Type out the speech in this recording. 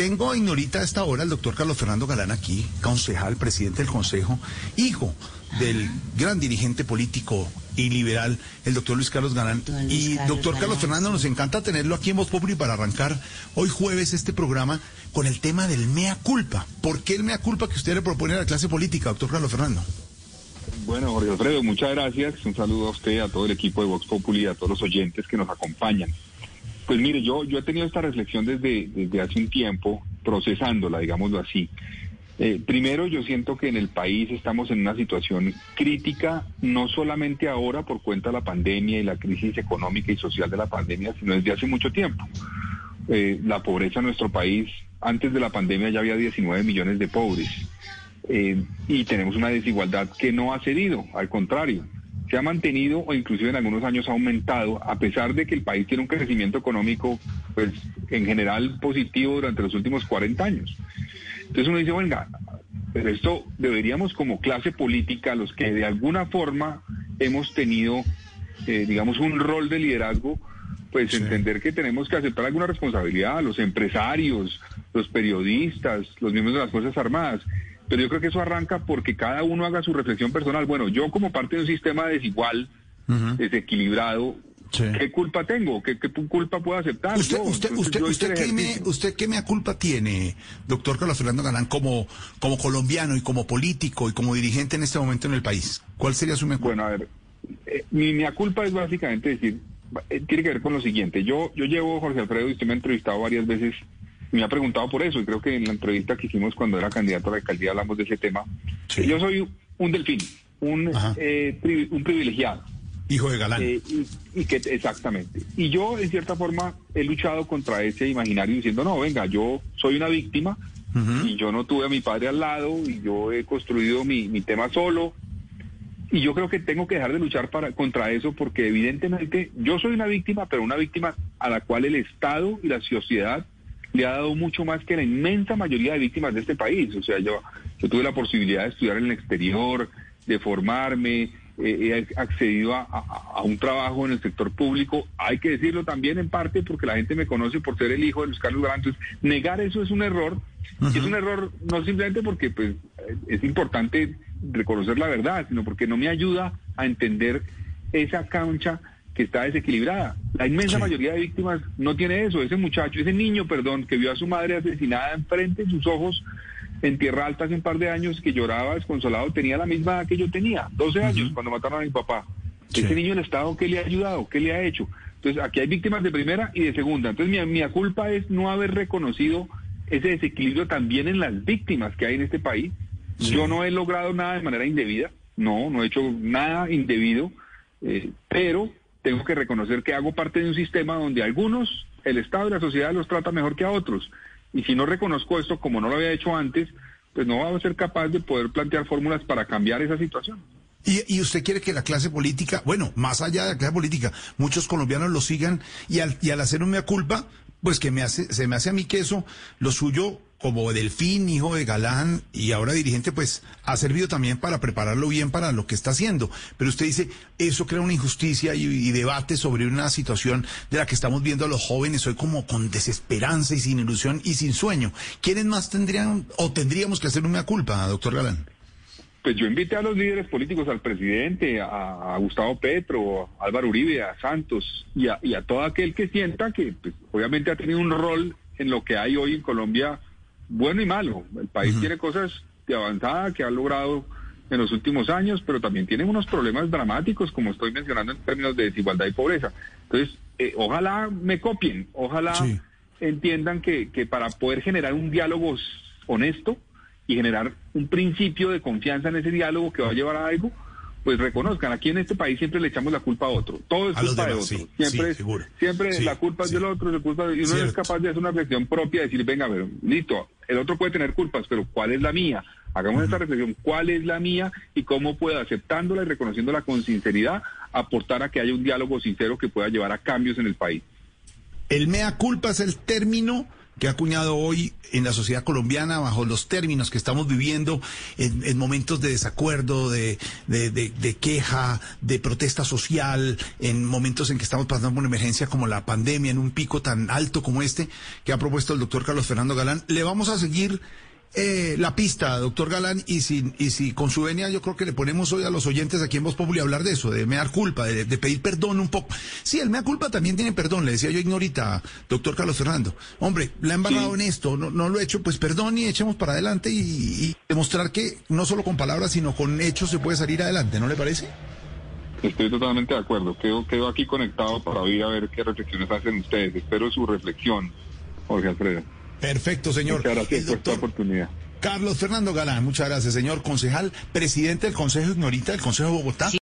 tengo a Ignorita a esta hora el doctor Carlos Fernando Galán aquí, concejal, presidente del Consejo, hijo del gran dirigente político y liberal, el doctor Luis Carlos Galán. y doctor Carlos Fernando, nos encanta tenerlo aquí en Voz Populi para arrancar hoy jueves este programa con el tema del mea culpa. ¿Por qué el mea culpa que usted le propone a la clase política, doctor Carlos Fernando? Bueno, Jorge Alfredo, muchas gracias. Un saludo a usted, a todo el equipo de Vox Populi y a todos los oyentes que nos acompañan. Pues mire, yo, yo he tenido esta reflexión desde, desde hace un tiempo, procesándola, digámoslo así. Eh, primero, yo siento que en el país estamos en una situación crítica, no solamente ahora por cuenta de la pandemia y la crisis económica y social de la pandemia, sino desde hace mucho tiempo. Eh, la pobreza en nuestro país, antes de la pandemia ya había 19 millones de pobres eh, y tenemos una desigualdad que no ha cedido, al contrario, se ha mantenido o inclusive en algunos años ha aumentado, a pesar de que el país tiene un crecimiento económico, pues en general positivo durante los últimos 40 años. Entonces uno dice, venga, pero esto deberíamos como clase política, los que de alguna forma hemos tenido, eh, digamos, un rol de liderazgo, pues entender que tenemos que aceptar alguna responsabilidad, los empresarios, los periodistas, los miembros de las Fuerzas Armadas. Pero yo creo que eso arranca porque cada uno haga su reflexión personal. Bueno, yo como parte de un sistema desigual, desequilibrado, ¿qué culpa tengo? ¿Qué, culpa puedo aceptar? ¿Usted, usted, usted, usted, qué me, usted qué me culpa tiene, doctor Carlos Fernando Galán, como, como colombiano y como político y como dirigente en este momento en el país? ¿Cuál sería su mea culpa? Bueno, a ver, eh, mi mea culpa es básicamente decir, eh, tiene que ver con lo siguiente. Yo, yo llevo, Jorge Alfredo, y usted me ha entrevistado varias veces me ha preguntado por eso y creo que en la entrevista que hicimos cuando era candidato a la alcaldía hablamos de ese tema. Yo soy un delfín, un, eh, un privilegiado. Hijo de galán. Eh, y, que exactamente. Y yo en cierta forma he luchado contra ese imaginario diciendo, no, venga, yo soy una víctima y yo no tuve a mi padre al lado y yo he construido mi, mi tema solo. Y yo creo que tengo que dejar de luchar para, contra eso porque evidentemente yo soy una víctima, pero una víctima a la cual el Estado y la sociedad le ha dado mucho más que la inmensa mayoría de víctimas de este país. O sea, yo, yo tuve la posibilidad de estudiar en el exterior, de formarme, he accedido a, un trabajo en el sector público. Hay que decirlo también en parte porque la gente me conoce por ser el hijo de Luis Carlos Galán. negar eso es un error. Es un error no simplemente porque pues, es importante reconocer la verdad, sino porque no me ayuda a entender esa cancha que está desequilibrada. La inmensa mayoría de víctimas no tiene eso. Ese muchacho, ese niño, perdón, que vio a su madre asesinada enfrente de sus ojos en Tierra Alta hace un par de años, que lloraba desconsolado, tenía la misma edad que yo tenía, 12 años, cuando mataron a mi papá. Ese niño, el Estado, ¿qué le ha ayudado? ¿Qué le ha hecho? Entonces, aquí hay víctimas de primera y de segunda. Entonces, mi, mi culpa es no haber reconocido ese desequilibrio también en las víctimas que hay en este país. Yo no he logrado nada de manera indebida, no, no he hecho nada indebido, eh, pero tengo que reconocer que hago parte de un sistema donde algunos, el Estado y la sociedad los trata mejor que a otros. Y si no reconozco esto como no lo había hecho antes, pues no va a ser capaz de poder plantear fórmulas para cambiar esa situación. Y, usted quiere que la clase política, bueno, más allá de la clase política, muchos colombianos lo sigan y al, y al hacer un mea culpa, pues que me hace, se me hace a mí que eso, lo suyo como Delfín, hijo de Galán y ahora dirigente, pues ha servido también para prepararlo bien para lo que está haciendo. Pero usted dice, eso crea una injusticia y, debate sobre una situación de la que estamos viendo a los jóvenes hoy como con desesperanza y sin ilusión y sin sueño. ¿Quiénes más tendrían o tendríamos que hacer una culpa, doctor Galán? Pues yo invité a los líderes políticos, al presidente, a, Gustavo Petro, a Álvaro Uribe, a Santos y a, todo aquel que sienta que pues, obviamente ha tenido un rol en lo que hay hoy en Colombia bueno y malo. El país tiene cosas de avanzada que ha logrado en los últimos años, pero también tiene unos problemas dramáticos, como estoy mencionando en términos de desigualdad y pobreza. Entonces, eh, ojalá me copien, ojalá entiendan que, que para poder generar un diálogo honesto y generar un principio de confianza en ese diálogo que va a llevar a algo, pues reconozcan, aquí en este país siempre le echamos la culpa a otro, todo es culpa de otro, siempre, siempre la culpa es del otro, y uno es capaz de hacer una reflexión propia, decir, venga, pero listo, el otro puede tener culpas, pero ¿cuál es la mía? Hagamos esta reflexión, ¿cuál es la mía? Y cómo puedo, aceptándola y reconociéndola con sinceridad, aportar a que haya un diálogo sincero que pueda llevar a cambios en el país. El mea culpa es el término que ha acuñado hoy en la sociedad colombiana bajo los términos que estamos viviendo, en, momentos de desacuerdo, de, de, queja, de protesta social, en momentos en que estamos pasando por una emergencia como la pandemia, en un pico tan alto como este que ha propuesto el doctor Carlos Fernando Galán. Le vamos a seguir eh, la pista, doctor Galán, y si, y si con su venia yo creo que le ponemos hoy a los oyentes aquí en Voz Populi hablar de eso, de dar culpa, de, pedir perdón un poco. Sí, el mea culpa también tiene perdón, le decía yo ignorita, doctor Carlos Fernando. Hombre, le han embarrado en esto, no, no lo he hecho, pues perdón y echemos para adelante y, demostrar que no solo con palabras, sino con hechos se puede salir adelante, ¿no le parece? Estoy totalmente de acuerdo. Quedo, quedo aquí conectado para oír a ver qué reflexiones hacen ustedes. Espero su reflexión, Jorge Alfredo. Perfecto, señor. Muchas gracias por esta oportunidad. Carlos Fernando Galán, muchas gracias, señor concejal, presidente del Consejo Ignorita del Consejo de Bogotá.